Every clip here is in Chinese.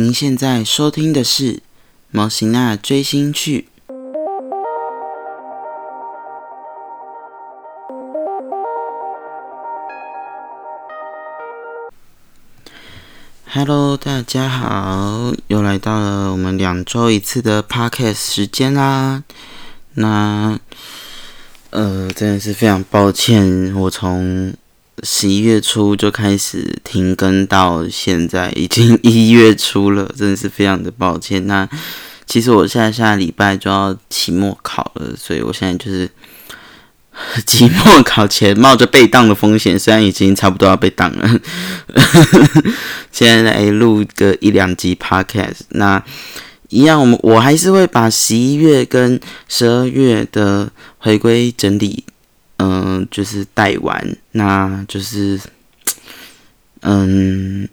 您现在收听的是《毛型娜追星去》。Hello，大家好，又来到了我们两周一次的 Podcast 时间啦。那，呃，真的是非常抱歉，我从十一月初就开始停更，到现在已经一月初了，真的是非常的抱歉。那其实我下下礼拜就要期末考了，所以我现在就是。期末考前冒着被当的风险，虽然已经差不多要被当了，呵呵现在来录个一两集 podcast。那一样，我们我还是会把十一月跟十二月的回归整理，嗯，就是带完。那就是，嗯，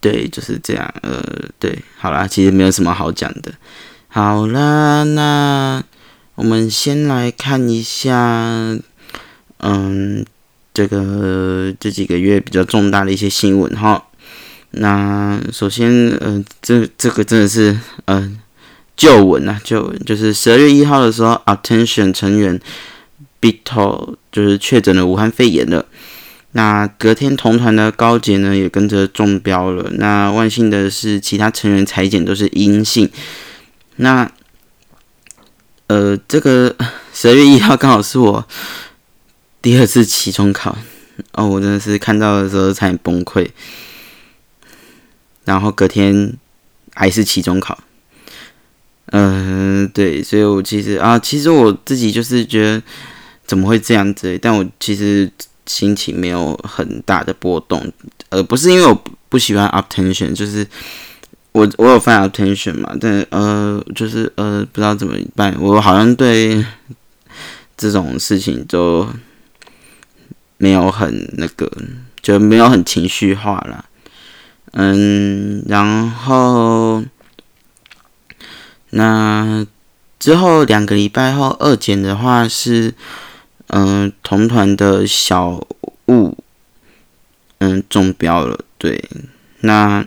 对，就是这样。呃，对，好啦，其实没有什么好讲的。好啦，那。我们先来看一下，嗯，这个这几个月比较重大的一些新闻哈。那首先，嗯，这这个真的是，嗯，旧闻啊，旧闻就是十二月一号的时候，Attention 成员 Bito 就是确诊了武汉肺炎了。那隔天同团的高杰呢也跟着中标了。那万幸的是，其他成员裁剪都是阴性。那呃，这个 十二月一号刚好是我第二次期中考哦，我真的是看到的时候差点崩溃。然后隔天还是期中考，嗯，对，所以我其实啊，其实我自己就是觉得怎么会这样子？但我其实心情没有很大的波动，呃，不是因为我不喜欢 attention，就是。我我有犯 attention 嘛，但呃，就是呃，不知道怎么办。我好像对这种事情就没有很那个，就没有很情绪化了。嗯，然后那之后两个礼拜后二检的话是，嗯，同团的小物，嗯，中标了。对，那。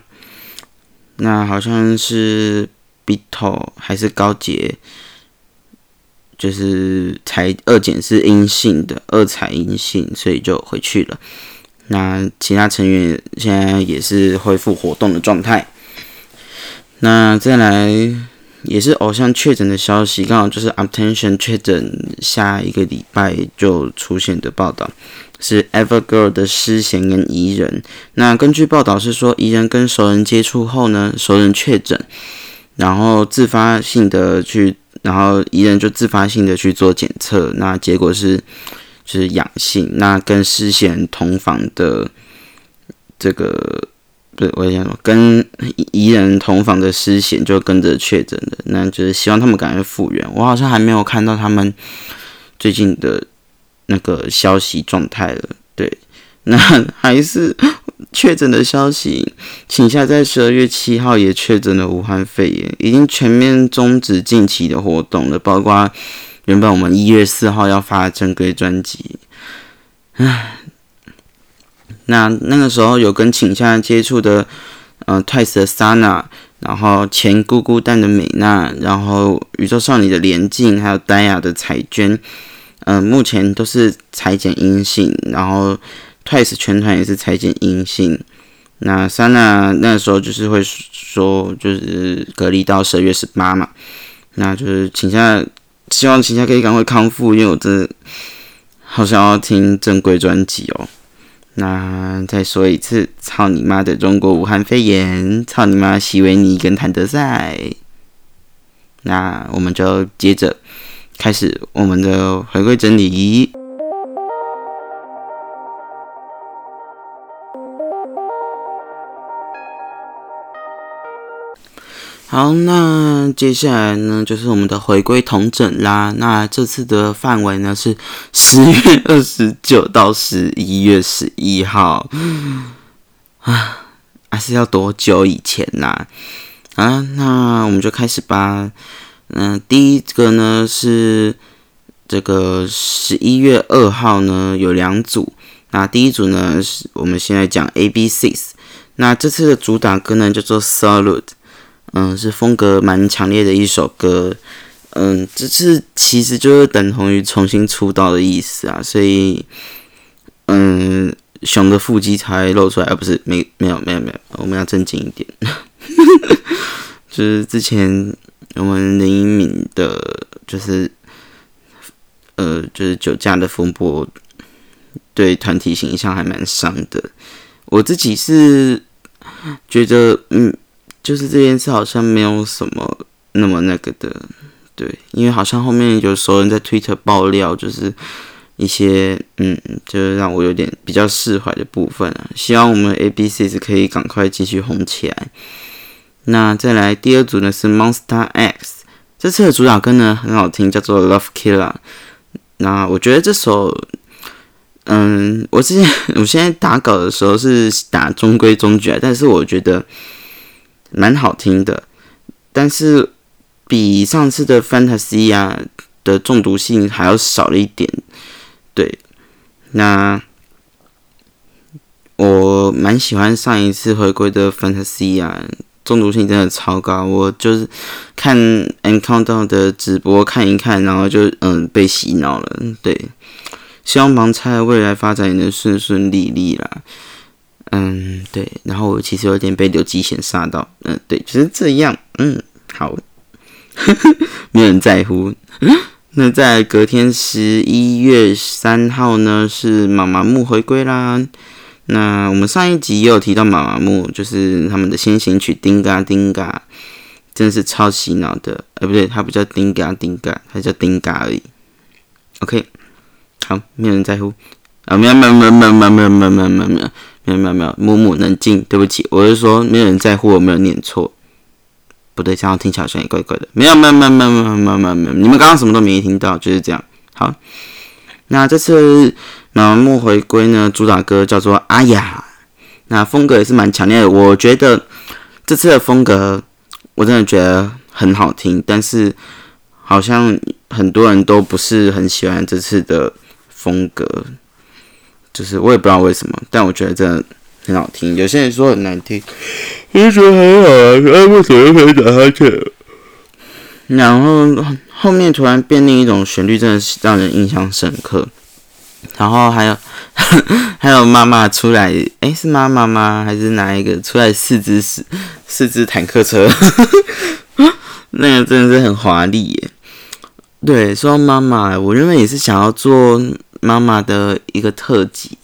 那好像是 Bito 还是高杰，就是才二检是阴性的，二采阴性，所以就回去了。那其他成员现在也是恢复活动的状态。那再来也是偶像确诊的消息，刚好就是 Attention 确诊，下一个礼拜就出现的报道。是 Evergirl 的诗贤跟怡人。那根据报道是说，怡人跟熟人接触后呢，熟人确诊，然后自发性的去，然后怡人就自发性的去做检测，那结果是就是阳性。那跟诗贤同房的这个，不是我想说，跟怡人同房的诗贤就跟着确诊的，那就是希望他们赶快复原。我好像还没有看到他们最近的。那个消息状态了，对，那还是确诊的消息。请下在十二月七号也确诊了武汉肺炎，已经全面终止近期的活动了，包括原本我们一月四号要发正规专辑。唉，那那个时候有跟请下接触的，呃，Twice 的 Sana，然后前姑姑蛋的美娜，然后宇宙少女的连静，还有丹雅的彩娟。嗯，目前都是裁剪阴性，然后 Twice 全团也是裁剪阴性。那 Sana 那时候就是会说，就是隔离到十二月十八嘛。那就是请下，希望请下可以赶快康复，因为我真的好想要听正规专辑哦。那再说一次，操你妈的中国武汉肺炎，操你妈席维尼跟谭德赛。那我们就接着。开始我们的回归整理。好，那接下来呢，就是我们的回归同整啦。那这次的范围呢是十月二十九到十一月十一号。啊，还是要多久以前啦？啊，那我们就开始吧。嗯，第一个呢是这个十一月二号呢有两组，那第一组呢是我们现在讲 A B Six，那这次的主打歌呢叫做 Salute，嗯，是风格蛮强烈的一首歌。嗯，这次其实就是等同于重新出道的意思啊，所以，嗯，熊的腹肌才露出来，而不是没没有没有没有，我们要正经一点。就是之前我们林一敏的，就是呃，就是酒驾的风波，对团体形象还蛮伤的。我自己是觉得，嗯，就是这件事好像没有什么那么那个的。对，因为好像后面有熟人在 Twitter 爆料，就是一些嗯，就是让我有点比较释怀的部分啊。希望我们 A B C 是可以赶快继续红起来。那再来第二组呢是 Monster X，这次的主打歌呢很好听，叫做 Love Killer。那我觉得这首，嗯，我之前 我现在打稿的时候是打中规中矩啊，但是我觉得蛮好听的，但是。比上次的 Fantasy 啊的中毒性还要少了一点，对，那我蛮喜欢上一次回归的 Fantasy 啊，中毒性真的超高，我就是看 Encounter 的直播看一看，然后就嗯被洗脑了，对，希望盲猜未来发展也能顺顺利利啦，嗯对，然后我其实有点被刘基贤杀到，嗯对，就是这样，嗯好。没有人在乎。那在隔天十一月三号呢，是妈妈木回归啦。那我们上一集也有提到妈妈木，就是他们的先行曲《丁嘎丁嘎》，真的是超洗脑的。哎，不对，它不叫丁嘎丁嘎，它叫丁嘎而已。OK，好，没有人在乎。啊，没有没有没有没有没有没有没有没有没有没有没有，木木冷静，对不起，我是说没有人在乎，我没有念错。不对，这样听起来好像也怪怪的。没有，没有，没有，没有，没有，没有，没有，你们刚刚什么都没听到，就是这样。好，那这次麻木回归呢，主打歌叫做《阿雅》，那风格也是蛮强烈的。我觉得这次的风格，我真的觉得很好听，但是好像很多人都不是很喜欢这次的风格，就是我也不知道为什么，但我觉得真的。很好听，有些人说很难听，我觉得很好啊，为什么又可以打哈欠？然后后面突然变另一种旋律，真的是让人印象深刻。然后还有 还有妈妈出来，哎，是妈妈吗？还是哪一个出来四只四四只坦克车？那个真的是很华丽耶。对，说到妈妈，我原本也是想要做妈妈的一个特辑。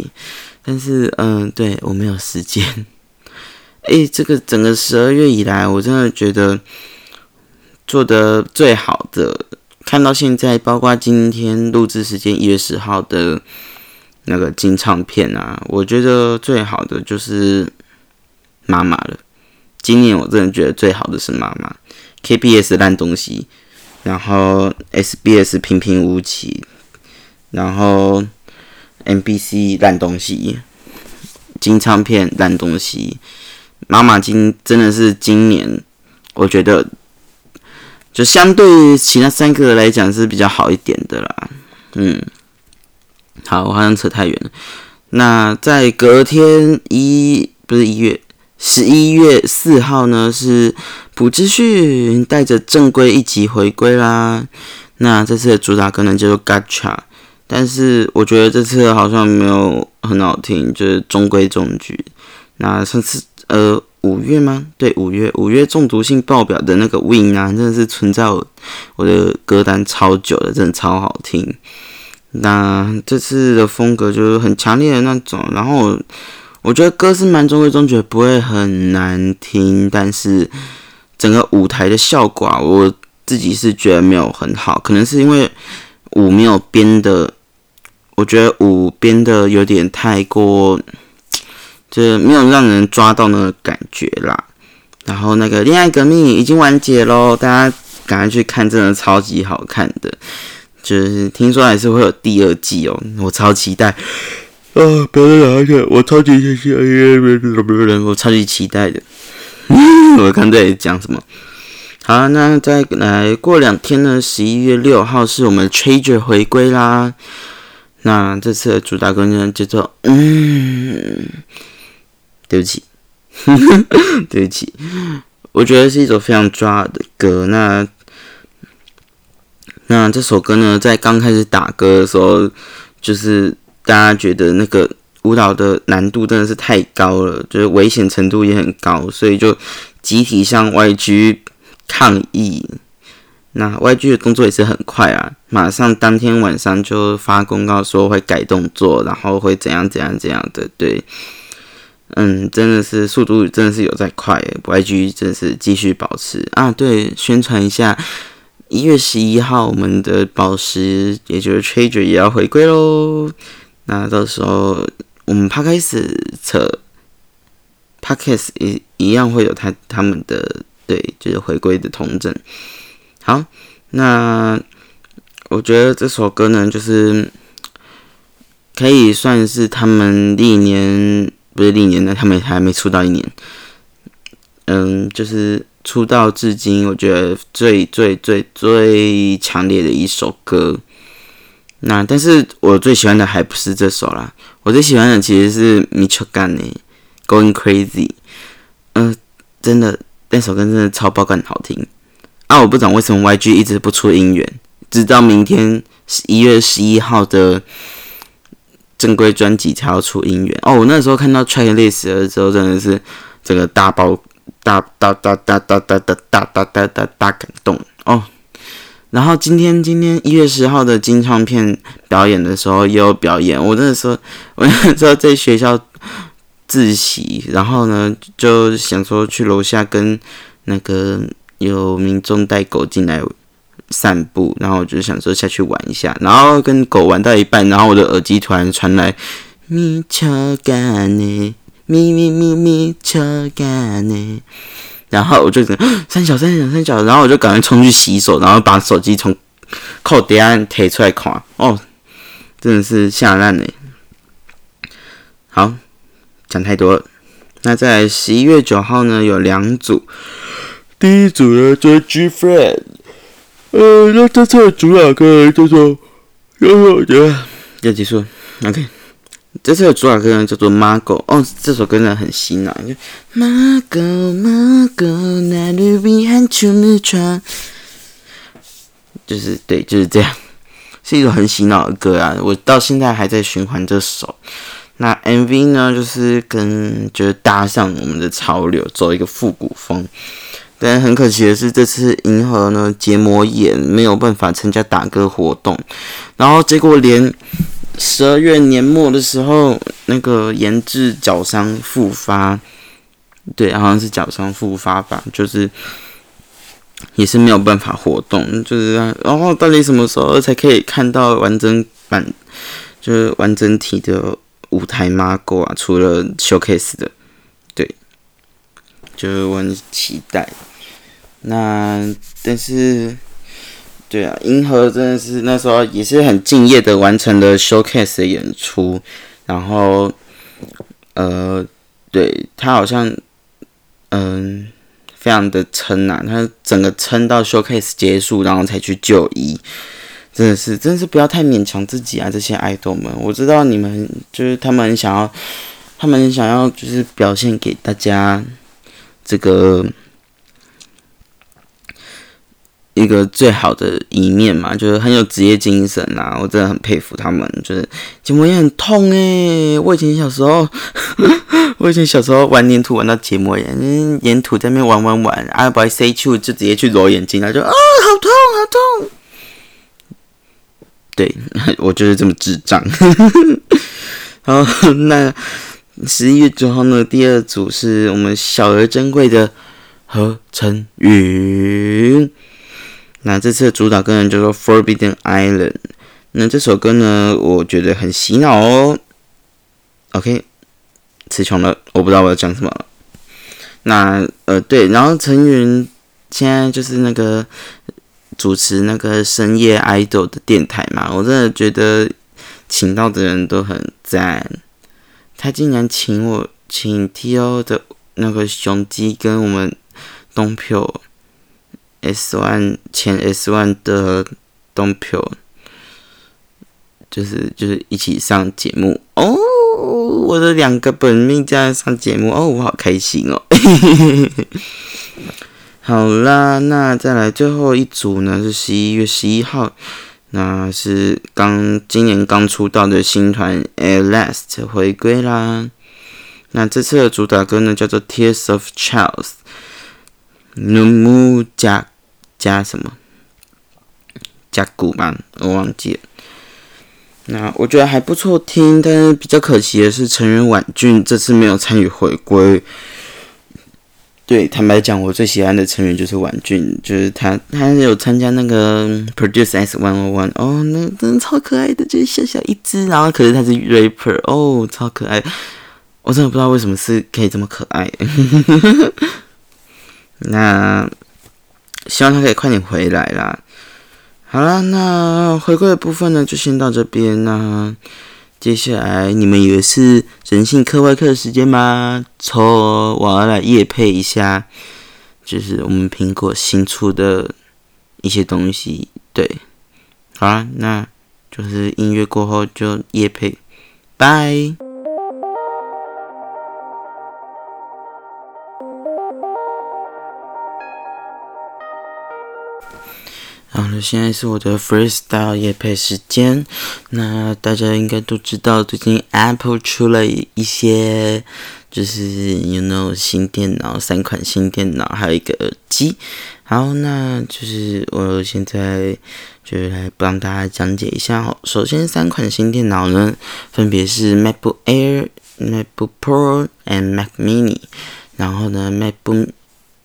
但是，嗯，对我没有时间。哎，这个整个十二月以来，我真的觉得做的最好的，看到现在，包括今天录制时间一月十号的那个金唱片啊，我觉得最好的就是妈妈了。今年我真的觉得最好的是妈妈，KBS 烂东西，然后 SBS 平平无奇，然后。MBC 烂东西，金唱片烂东西，妈妈金真的是今年，我觉得就相对其他三个来讲是比较好一点的啦。嗯，好，我好像扯太远了。那在隔天一不是一月十一月四号呢，是朴智旭带着正规一集回归啦。那这次的主打歌呢叫做《Gacha》。但是我觉得这次好像没有很好听，就是中规中矩。那上次呃五月吗？对，五月五月中毒性爆表的那个 Win 啊，真的是存在我我的歌单超久的，真的超好听。那这次的风格就是很强烈的那种，然后我觉得歌是蛮中规中矩，不会很难听。但是整个舞台的效果，啊我自己是觉得没有很好，可能是因为舞没有编的。我觉得舞编的有点太过，就是没有让人抓到那个感觉啦。然后那个恋爱革命已经完结喽，大家赶快去看，真的超级好看的。就是听说还是会有第二季哦，我超期待。啊，不要再讲下去，我超级期待，我超级期待的。我看在讲什么？好，那再来过两天呢？十一月六号是我们 Treasure 回归啦。那这次的主打歌呢，叫做“嗯”，对不起，对不起，我觉得是一首非常抓的歌。那那这首歌呢，在刚开始打歌的时候，就是大家觉得那个舞蹈的难度真的是太高了，就是危险程度也很高，所以就集体向 YG 抗议。那 YG 的动作也是很快啊，马上当天晚上就发公告说会改动作，然后会怎样怎样怎样的。对，嗯，真的是速度真的是有在快，YG 真的是继续保持啊。对，宣传一下。一月十一号，我们的宝石，也就是 Trader 也要回归喽。那到时候我们 p 开始测 p a d k a s 一一样会有他他们的对，就是回归的同证。好，那我觉得这首歌呢，就是可以算是他们历年不是历年的，他们还没出道一年。嗯，就是。出道至今，我觉得最最最最强烈的一首歌。那但是我最喜欢的还不是这首啦，我最喜欢的其实是 Mitchell g a n 呢，Going Crazy。嗯，真的那首歌真的超爆感好听啊！我不懂为什么 YG 一直不出音源，直到明天一月十一号的正规专辑才要出音源。哦，我那时候看到 Track List 的时候，真的是这个大爆。大大大大大大大大大大大大感动哦！然后今天今天一月十号的金唱片表演的时候也有表演，我那时候我那时候在学校自习，然后呢就想说去楼下跟那个有民众带狗进来散步，然后我就想说下去玩一下，然后跟狗玩到一半，然后我的耳机突然传来咪巧干呢。咪咪咪咪超干呢，然后我就三小三小三小，然后我就赶快冲去洗手，然后把手机从扣底下提出来看，哦，真的是吓烂呢。好，讲太多了。那在十一月九号呢，有两组，第一组呢叫 G Friend，呃，那这次的主打歌叫做，我觉得要结束，OK。这次的主打歌呢叫做《马狗》哦，这首歌呢很洗脑，就马狗马狗，那绿比汉秋日穿，就是对，就是这样，是一首很洗脑的歌啊！我到现在还在循环这首。那 MV 呢，就是跟就是搭上我们的潮流，走一个复古风。但很可惜的是，这次银河呢结膜炎，没有办法参加打歌活动，然后结果连。十二月年末的时候，那个研制脚伤复发，对，好像是脚伤复发吧，就是也是没有办法活动，就是然后到底什么时候才可以看到完整版，就是完整体的舞台 margo 啊？除了 showcase 的，对，就是我很期待。那但是。对啊，银河真的是那时候也是很敬业的完成了 showcase 的演出，然后，呃，对他好像，嗯，非常的撑呐，他整个撑到 showcase 结束，然后才去就医，真的是，真的是不要太勉强自己啊，这些爱豆们，我知道你们就是他们想要，他们想要就是表现给大家这个。一个最好的一面嘛，就是很有职业精神呐，我真的很佩服他们。就是结膜也很痛诶，我以前小时候，我以前小时候玩粘土玩到结膜炎，粘土在那边玩玩玩，啊，不爱塞去就直接去揉眼睛，他就啊，好痛好痛。对 我就是这么智障。然后，那十一月九号呢，第二组是我们小而珍贵的何晨云。那这次的主打歌呢叫做《Forbidden Island》。那这首歌呢，我觉得很洗脑哦。OK，词穷了，我不知道我要讲什么了。那呃，对，然后陈云现在就是那个主持那个深夜 idol 的电台嘛，我真的觉得请到的人都很赞。他竟然请我请 T.O 的那个雄鸡跟我们东票。S One 前 S One 的东票，就是就是一起上节目哦，我的两个本命在上节目哦，我好开心哦。好啦，那再来最后一组呢，是十一月十一号，那是刚今年刚出道的新团 A Last 回归啦。那这次的主打歌呢，叫做 Tears of Charles，努木加加什么加古吧，我忘记了。那我觉得还不错听，但是比较可惜的是成员婉俊这次没有参与回归。对，坦白讲，我最喜欢的成员就是婉俊，就是他，他有参加那个 Produce S One O One，哦，那真的超可爱的，就是小小一只，然后可是他是 rapper，哦，超可爱，我真的不知道为什么是可以这么可爱。那希望他可以快点回来啦。好了，那回归的部分呢，就先到这边啦。接下来你们以为是人性课外课的时间吗？错，我要来夜配一下，就是我们苹果新出的一些东西。对，好啦，那就是音乐过后就夜配，拜。好了，现在是我的 freestyle 夜配时间。那大家应该都知道，最近 Apple 出了一些，就是 you know 新电脑，三款新电脑，还有一个耳机。好，那就是我现在就来帮大家讲解一下哦。首先，三款新电脑呢，分别是 MacBook Air、MacBook Pro and Mac Mini。然后呢，MacBook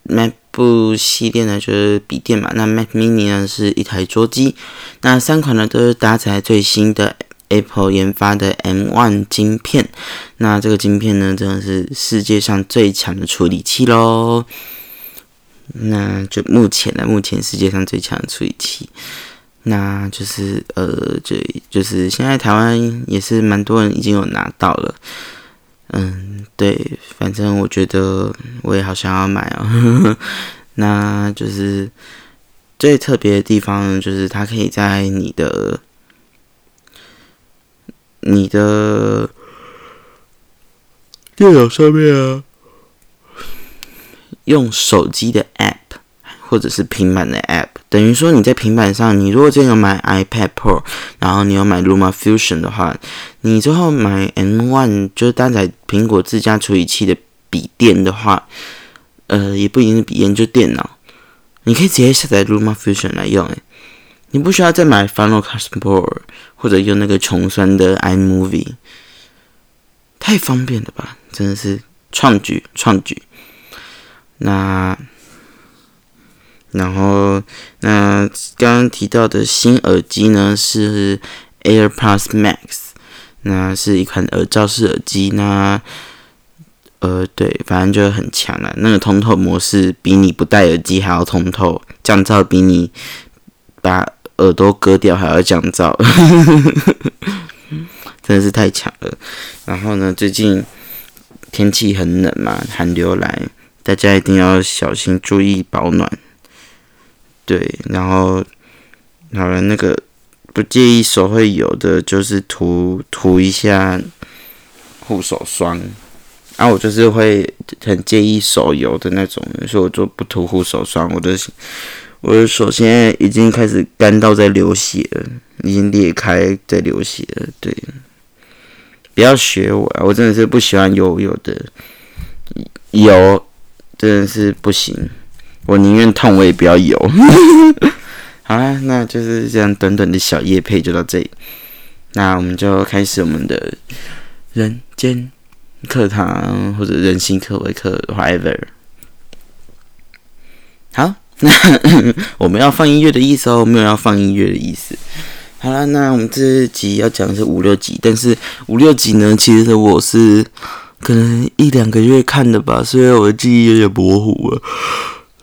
Mac 部系列呢就是笔电嘛，那 Mac Mini 呢是一台桌机，那三款呢都是搭载最新的 Apple 研发的 M1 晶片，那这个晶片呢真的是世界上最强的处理器喽，那就目前呢，目前世界上最强的处理器，那就是呃，就就是现在台湾也是蛮多人已经有拿到了。嗯，对，反正我觉得我也好想要买哦。那就是最特别的地方，就是它可以在你的、你的电脑上面啊，用手机的 App。或者是平板的 App，等于说你在平板上，你如果真有买 iPad Pro，然后你有买 Luma Fusion 的话，你之后买 M1 就是搭载苹果自家处理器的笔电的话，呃，也不一定是笔电，就电脑，你可以直接下载 Luma Fusion 来用，诶，你不需要再买 Final Cut Pro 或者用那个穷酸的 iMovie，太方便了吧，真的是创举创举，那。然后，那刚刚提到的新耳机呢是 AirPods Max，那是一款耳罩式耳机。那，呃，对，反正就很强了。那个通透模式比你不戴耳机还要通透，降噪比你把耳朵割掉还要降噪，真的是太强了。然后呢，最近天气很冷嘛，寒流来，大家一定要小心注意保暖。对，然后好了，那个不介意手会有的，就是涂涂一下护手霜。啊，我就是会很介意手油的那种，所以我就不涂护手霜。我的我的手现在已经开始干到在流血了，已经裂开在流血了。对，不要学我啊！我真的是不喜欢油油的油，真的是不行。我宁愿痛，我也不要有。好啦，那就是这样短短的小夜配就到这里。那我们就开始我们的人间课堂或者人性课外课，whatever。好，那 我们要放音乐的意思哦，没有要放音乐的意思。好了，那我们这集要讲的是五六集，但是五六集呢，其实我是可能一两个月看的吧，所以我的记忆有点模糊了。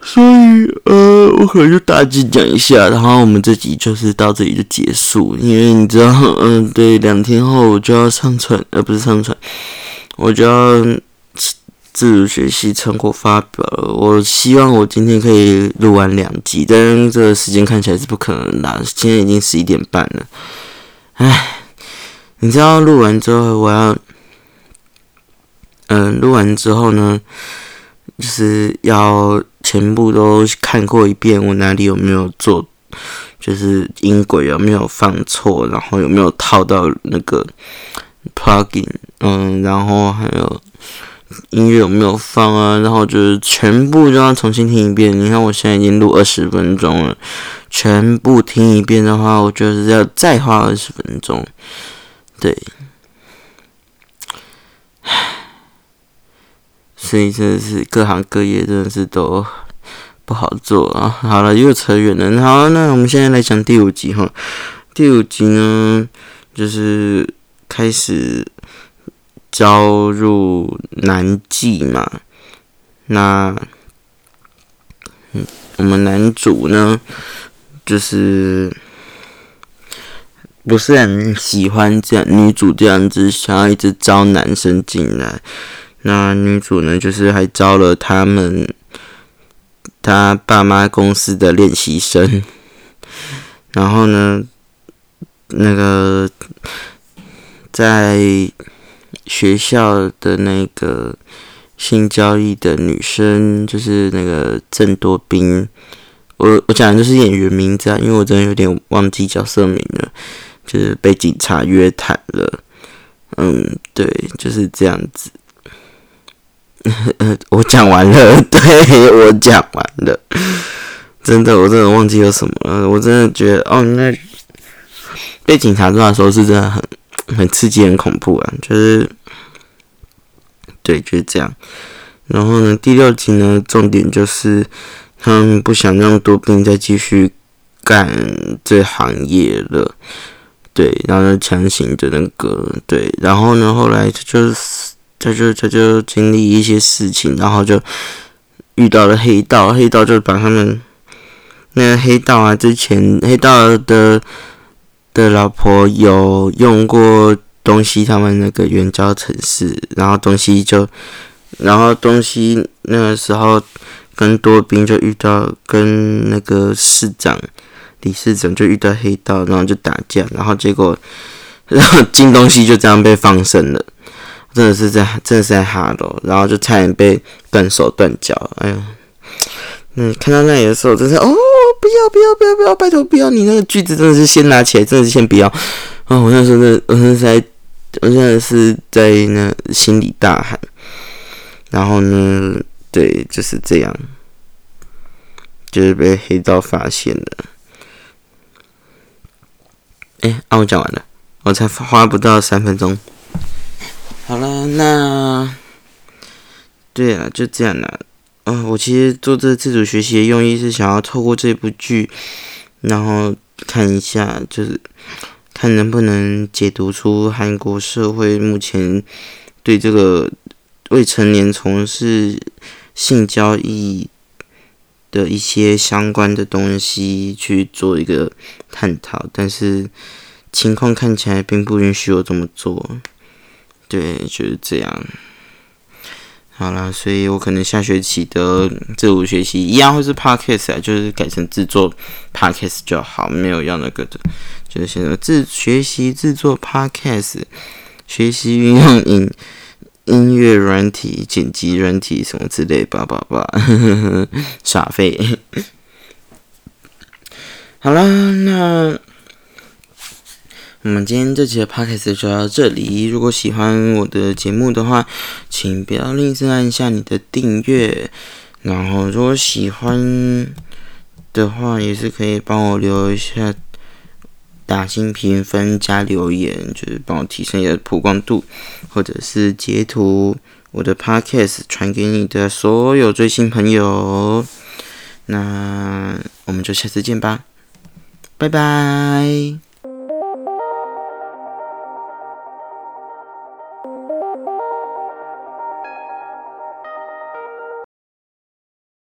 所以，呃，我可能就大致讲一下，然后我们这集就是到这里就结束。因为你知道，嗯，对，两天后我就要上传，呃，不是上传，我就要自主学习成果发表了。我希望我今天可以录完两集，但这个时间看起来是不可能的。今天已经十一点半了，唉，你知道录完之后我要嗯，录完之后呢，就是要全部都看过一遍，我哪里有没有做，就是音轨有没有放错，然后有没有套到那个 plugin，嗯，然后还有音乐有没有放啊，然后就是全部都要重新听一遍。你看我现在已经录二十分钟了，全部听一遍的话，我就是要再花二十分钟，对。所以真的是各行各业真的是都不好做啊！好了，又扯远了。好，那我们现在来讲第五集哈。第五集呢，就是开始招入男妓嘛。那，嗯，我们男主呢，就是不是很喜欢这样女主这样子，想要一直招男生进来。那女主呢，就是还招了他们他爸妈公司的练习生，然后呢，那个在学校的那个性交易的女生，就是那个郑多彬，我我讲的就是演员名字啊，因为我真的有点忘记角色名了，就是被警察约谈了，嗯，对，就是这样子。我讲完了，对我讲完了，真的，我真的忘记有什么了。我真的觉得，哦，那被警察抓的时候是真的很 很刺激、很恐怖啊，就是，对，就是这样。然后呢，第六集呢，重点就是他们不想让多兵再继续干这行业了，对，然后强行的那个，对，然后呢，后来就是。他就他就经历一些事情，然后就遇到了黑道，黑道就把他们那个黑道啊，之前黑道的的老婆有用过东西，他们那个援交城市，然后东西就，然后东西那个时候跟多兵就遇到，跟那个市长、理事长就遇到黑道，然后就打架，然后结果然后金东西就这样被放生了。真的是在，真的是在哈喽，然后就差点被断手断脚，哎呦，嗯，看到那里的时候，真是哦，不要不要不要不要，拜托不要，你那个锯子真的是先拿起来，真的是先不要，啊，我那时候真，我那时候在，我现在是在那心里大喊，然后呢，对，就是这样，就是被黑道发现了，哎，啊，我讲完了，我才花不到三分钟。好了，那对啊，就这样了。嗯，我其实做这自主学习的用意是想要透过这部剧，然后看一下，就是看能不能解读出韩国社会目前对这个未成年从事性交易的一些相关的东西去做一个探讨。但是情况看起来并不允许我这么做。对，就是这样。好了，所以我可能下学期的自主学习一样会是 podcast 啊，就是改成制作 podcast 就好，没有要那个的，就是现在自学习制作 podcast，学习运用音音乐软体、剪辑软体什么之类，叭叭叭，耍废。好了，那。我们今天这期的 podcast 就到这里。如果喜欢我的节目的话，请不要吝啬按下你的订阅。然后，如果喜欢的话，也是可以帮我留一下打新评分加留言，就是帮我提升一下曝光度，或者是截图我的 podcast 传给你的所有追星朋友。那我们就下次见吧，拜拜。